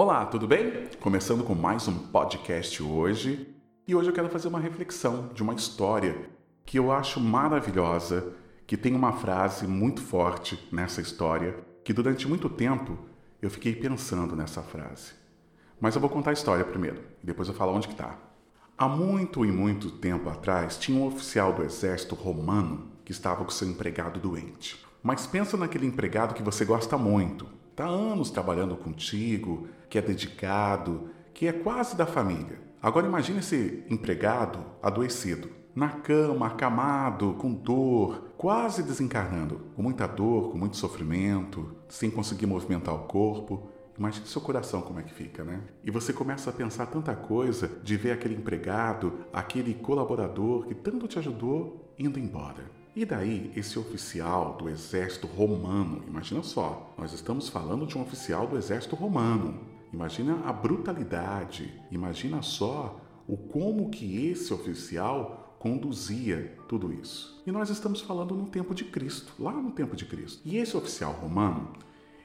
Olá, tudo bem? Começando com mais um podcast hoje. E hoje eu quero fazer uma reflexão de uma história que eu acho maravilhosa, que tem uma frase muito forte nessa história, que durante muito tempo eu fiquei pensando nessa frase. Mas eu vou contar a história primeiro, e depois eu falo onde que tá. Há muito e muito tempo atrás, tinha um oficial do exército romano que estava com seu empregado doente. Mas pensa naquele empregado que você gosta muito, está anos trabalhando contigo, que é dedicado, que é quase da família. Agora imagine esse empregado adoecido, na cama, acamado, com dor, quase desencarnando, com muita dor, com muito sofrimento, sem conseguir movimentar o corpo. Imagine seu coração como é que fica, né? E você começa a pensar tanta coisa de ver aquele empregado, aquele colaborador que tanto te ajudou indo embora. E daí, esse oficial do exército romano, imagina só, nós estamos falando de um oficial do exército romano. Imagina a brutalidade, imagina só o como que esse oficial conduzia tudo isso. E nós estamos falando no tempo de Cristo, lá no tempo de Cristo. E esse oficial romano,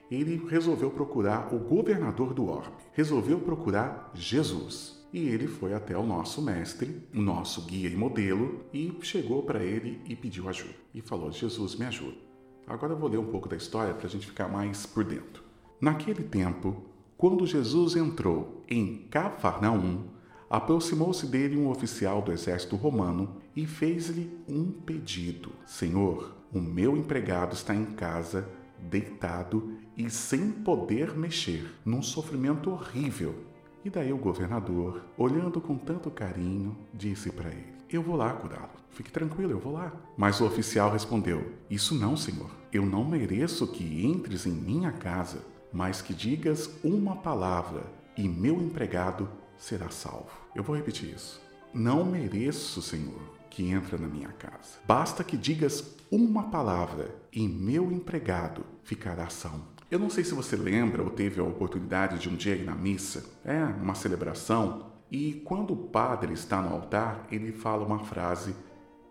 ele resolveu procurar o governador do orbe, resolveu procurar Jesus. E ele foi até o nosso mestre, o nosso guia e modelo, e chegou para ele e pediu ajuda. E falou: Jesus, me ajuda. Agora eu vou ler um pouco da história para a gente ficar mais por dentro. Naquele tempo, quando Jesus entrou em Cafarnaum, aproximou-se dele um oficial do exército romano e fez-lhe um pedido: Senhor, o meu empregado está em casa, deitado e sem poder mexer, num sofrimento horrível e daí o governador, olhando com tanto carinho, disse para ele: Eu vou lá curá-lo. Fique tranquilo, eu vou lá. Mas o oficial respondeu: Isso não, senhor. Eu não mereço que entres em minha casa, mas que digas uma palavra e meu empregado será salvo. Eu vou repetir isso. Não mereço, senhor, que entra na minha casa. Basta que digas uma palavra e meu empregado ficará salvo. Eu não sei se você lembra ou teve a oportunidade de um dia ir na missa, é uma celebração, e quando o padre está no altar, ele fala uma frase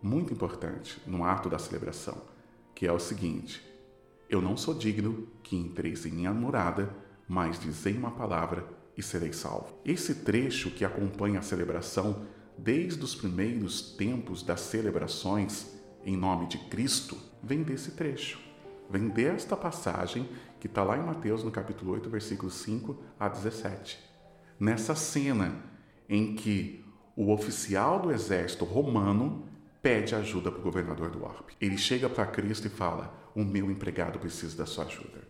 muito importante no ato da celebração, que é o seguinte: Eu não sou digno que entreis em minha morada, mas dizei uma palavra e serei salvo. Esse trecho que acompanha a celebração desde os primeiros tempos das celebrações em nome de Cristo vem desse trecho vem desta passagem que está lá em Mateus, no capítulo 8, versículos 5 a 17. Nessa cena em que o oficial do exército romano pede ajuda para o governador do orbe. Ele chega para Cristo e fala: O meu empregado precisa da sua ajuda.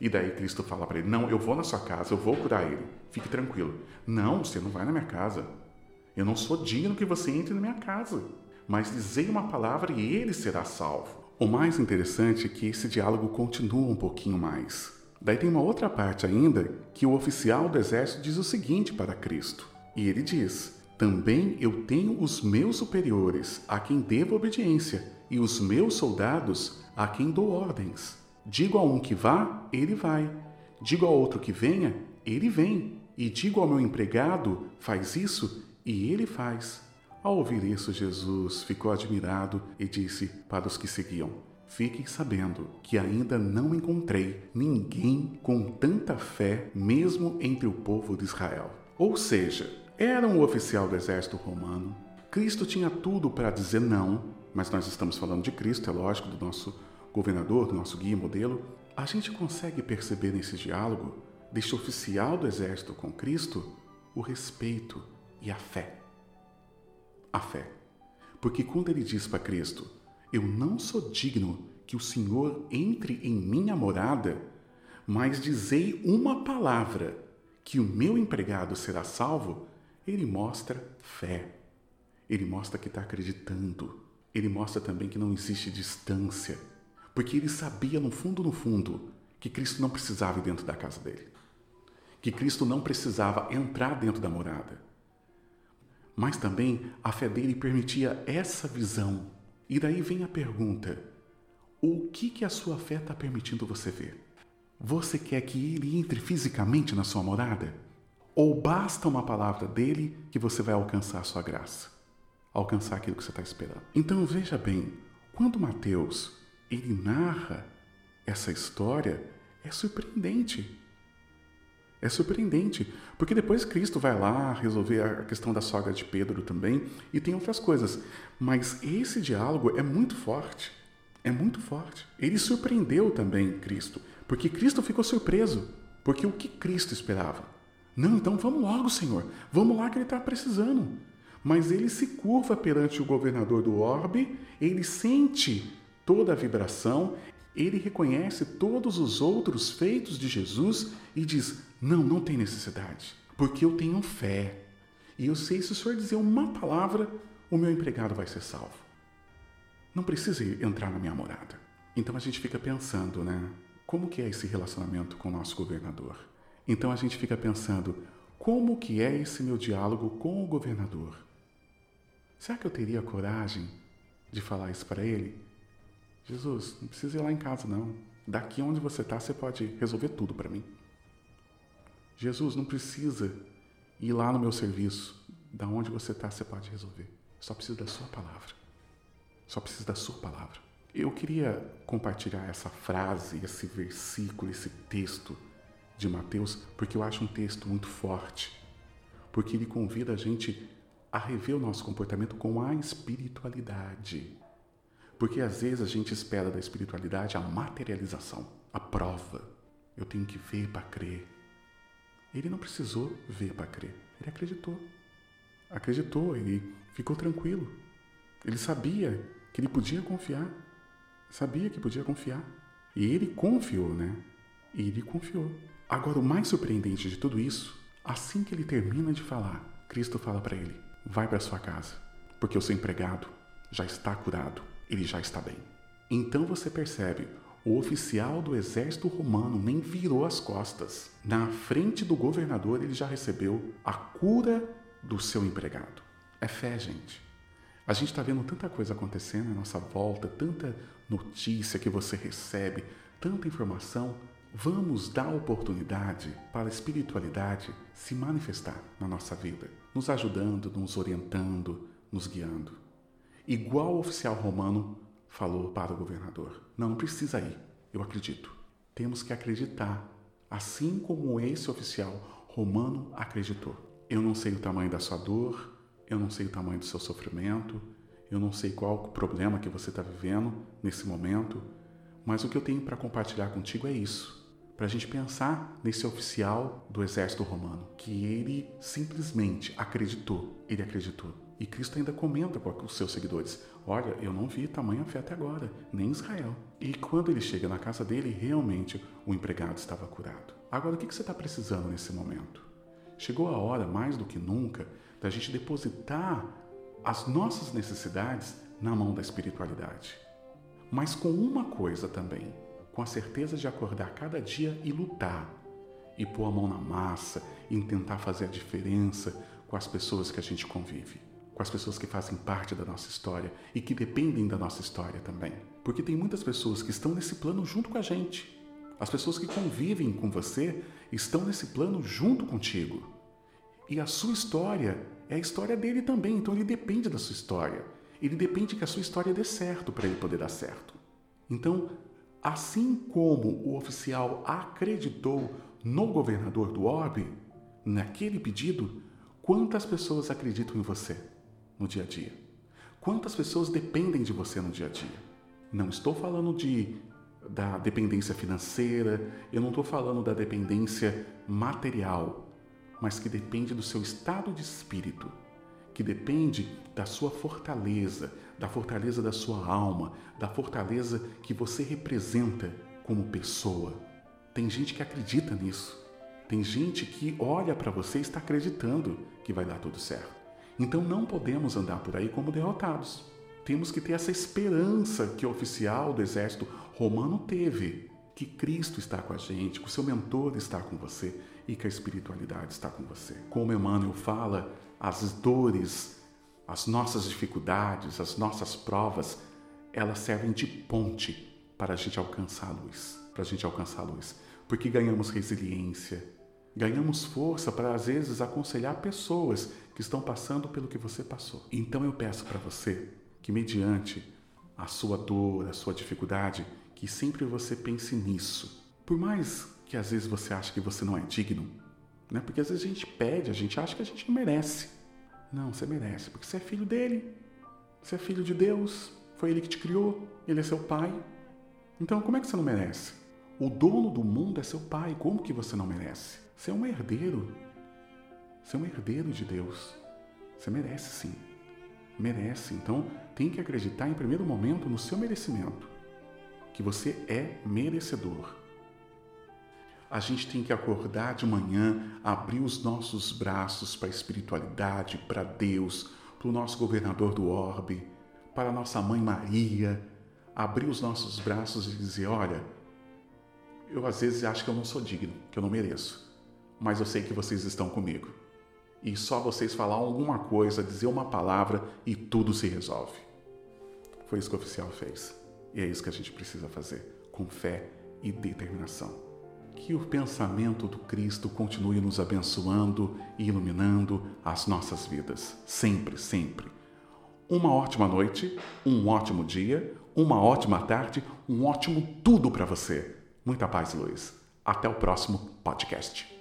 E daí Cristo fala para ele: Não, eu vou na sua casa, eu vou curar ele. Fique tranquilo. Não, você não vai na minha casa. Eu não sou digno que você entre na minha casa. Mas dizei uma palavra e ele será salvo. O mais interessante é que esse diálogo continua um pouquinho mais. Daí tem uma outra parte ainda que o oficial do exército diz o seguinte para Cristo. E ele diz: Também eu tenho os meus superiores, a quem devo obediência, e os meus soldados, a quem dou ordens. Digo a um que vá, ele vai. Digo a outro que venha, ele vem. E digo ao meu empregado, faz isso, e ele faz. Ao ouvir isso, Jesus ficou admirado e disse para os que seguiam: Fiquem sabendo que ainda não encontrei ninguém com tanta fé, mesmo entre o povo de Israel. Ou seja, era um oficial do exército romano. Cristo tinha tudo para dizer não, mas nós estamos falando de Cristo, é lógico, do nosso governador, do nosso guia modelo. A gente consegue perceber nesse diálogo deste oficial do exército com Cristo o respeito e a fé a fé. Porque quando ele diz para Cristo: Eu não sou digno que o Senhor entre em minha morada, mas dizei uma palavra que o meu empregado será salvo, ele mostra fé. Ele mostra que está acreditando. Ele mostra também que não existe distância. Porque ele sabia no fundo, no fundo, que Cristo não precisava ir dentro da casa dele. Que Cristo não precisava entrar dentro da morada mas também a fé dele permitia essa visão. E daí vem a pergunta: o que, que a sua fé está permitindo você ver? Você quer que ele entre fisicamente na sua morada? Ou basta uma palavra dele que você vai alcançar a sua graça? Alcançar aquilo que você está esperando. Então veja bem, quando Mateus ele narra essa história, é surpreendente. É surpreendente, porque depois Cristo vai lá resolver a questão da sogra de Pedro também e tem outras coisas. Mas esse diálogo é muito forte. É muito forte. Ele surpreendeu também Cristo, porque Cristo ficou surpreso. Porque o que Cristo esperava? Não, então vamos logo, Senhor. Vamos lá que ele está precisando. Mas ele se curva perante o governador do orbe, ele sente toda a vibração, ele reconhece todos os outros feitos de Jesus e diz: Não, não tem necessidade, porque eu tenho fé. E eu sei se o senhor dizer uma palavra, o meu empregado vai ser salvo. Não precisa entrar na minha morada. Então a gente fica pensando, né? Como que é esse relacionamento com o nosso governador? Então a gente fica pensando, como que é esse meu diálogo com o governador? Será que eu teria coragem de falar isso para ele? Jesus, não precisa ir lá em casa, não. Daqui onde você está, você pode resolver tudo para mim. Jesus, não precisa ir lá no meu serviço. Da onde você está, você pode resolver. Só precisa da sua palavra. Só precisa da sua palavra. Eu queria compartilhar essa frase, esse versículo, esse texto de Mateus, porque eu acho um texto muito forte. Porque ele convida a gente a rever o nosso comportamento com a espiritualidade. Porque às vezes a gente espera da espiritualidade a materialização, a prova. Eu tenho que ver para crer. Ele não precisou ver para crer, ele acreditou. Acreditou, ele ficou tranquilo. Ele sabia que ele podia confiar. Sabia que podia confiar. E ele confiou, né? E ele confiou. Agora, o mais surpreendente de tudo isso, assim que ele termina de falar, Cristo fala para ele: vai para sua casa, porque o seu empregado já está curado ele já está bem. Então você percebe, o oficial do exército romano nem virou as costas. Na frente do governador, ele já recebeu a cura do seu empregado. É fé, gente. A gente está vendo tanta coisa acontecendo à nossa volta, tanta notícia que você recebe, tanta informação. Vamos dar oportunidade para a espiritualidade se manifestar na nossa vida, nos ajudando, nos orientando, nos guiando igual o oficial romano falou para o governador: Não, não precisa ir, eu acredito. Temos que acreditar, assim como esse oficial romano acreditou. Eu não sei o tamanho da sua dor, eu não sei o tamanho do seu sofrimento, eu não sei qual o problema que você está vivendo nesse momento, mas o que eu tenho para compartilhar contigo é isso. Para a gente pensar nesse oficial do exército romano, que ele simplesmente acreditou, ele acreditou e Cristo ainda comenta com os seus seguidores: Olha, eu não vi tamanha fé até agora, nem Israel. E quando ele chega na casa dele, realmente o empregado estava curado. Agora, o que você está precisando nesse momento? Chegou a hora, mais do que nunca, da gente depositar as nossas necessidades na mão da espiritualidade. Mas com uma coisa também: com a certeza de acordar cada dia e lutar, e pôr a mão na massa, e tentar fazer a diferença com as pessoas que a gente convive com as pessoas que fazem parte da nossa história e que dependem da nossa história também. Porque tem muitas pessoas que estão nesse plano junto com a gente. As pessoas que convivem com você estão nesse plano junto contigo. E a sua história é a história dele também, então ele depende da sua história. Ele depende que a sua história dê certo para ele poder dar certo. Então, assim como o oficial acreditou no governador do orbe, naquele pedido, quantas pessoas acreditam em você? No dia a dia? Quantas pessoas dependem de você no dia a dia? Não estou falando de da dependência financeira, eu não estou falando da dependência material, mas que depende do seu estado de espírito, que depende da sua fortaleza, da fortaleza da sua alma, da fortaleza que você representa como pessoa. Tem gente que acredita nisso. Tem gente que olha para você e está acreditando que vai dar tudo certo. Então não podemos andar por aí como derrotados. Temos que ter essa esperança que o oficial do exército romano teve, que Cristo está com a gente, que o seu mentor está com você e que a espiritualidade está com você. Como Emmanuel fala, as dores, as nossas dificuldades, as nossas provas, elas servem de ponte para a gente alcançar a luz, para a gente alcançar a luz, porque ganhamos resiliência, ganhamos força para às vezes aconselhar pessoas que estão passando pelo que você passou. Então eu peço para você que, mediante a sua dor, a sua dificuldade, que sempre você pense nisso. Por mais que às vezes você ache que você não é digno, Né? Porque às vezes a gente pede, a gente acha que a gente não merece. Não, você merece, porque você é filho dele. Você é filho de Deus. Foi ele que te criou. Ele é seu pai. Então, como é que você não merece? O dono do mundo é seu pai. Como que você não merece? Você é um herdeiro. Você é um herdeiro de Deus. Você merece sim. Merece. Então, tem que acreditar em primeiro momento no seu merecimento. Que você é merecedor. A gente tem que acordar de manhã, abrir os nossos braços para a espiritualidade, para Deus, para o nosso governador do orbe, para a nossa mãe Maria, abrir os nossos braços e dizer: Olha, eu às vezes acho que eu não sou digno, que eu não mereço, mas eu sei que vocês estão comigo. E só vocês falar alguma coisa, dizer uma palavra e tudo se resolve. Foi isso que o oficial fez. E é isso que a gente precisa fazer, com fé e determinação. Que o pensamento do Cristo continue nos abençoando e iluminando as nossas vidas, sempre, sempre. Uma ótima noite, um ótimo dia, uma ótima tarde, um ótimo tudo para você. Muita paz luz. Até o próximo podcast.